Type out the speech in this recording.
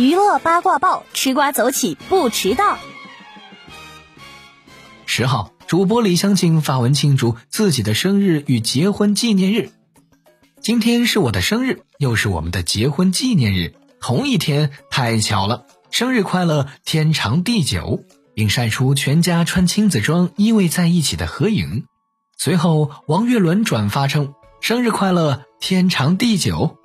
娱乐八卦报，吃瓜走起不迟到。十号，主播李湘琴发文庆祝自己的生日与结婚纪念日。今天是我的生日，又是我们的结婚纪念日，同一天，太巧了！生日快乐，天长地久，并晒出全家穿亲子装依偎在一起的合影。随后，王岳伦转发称：“生日快乐，天长地久。”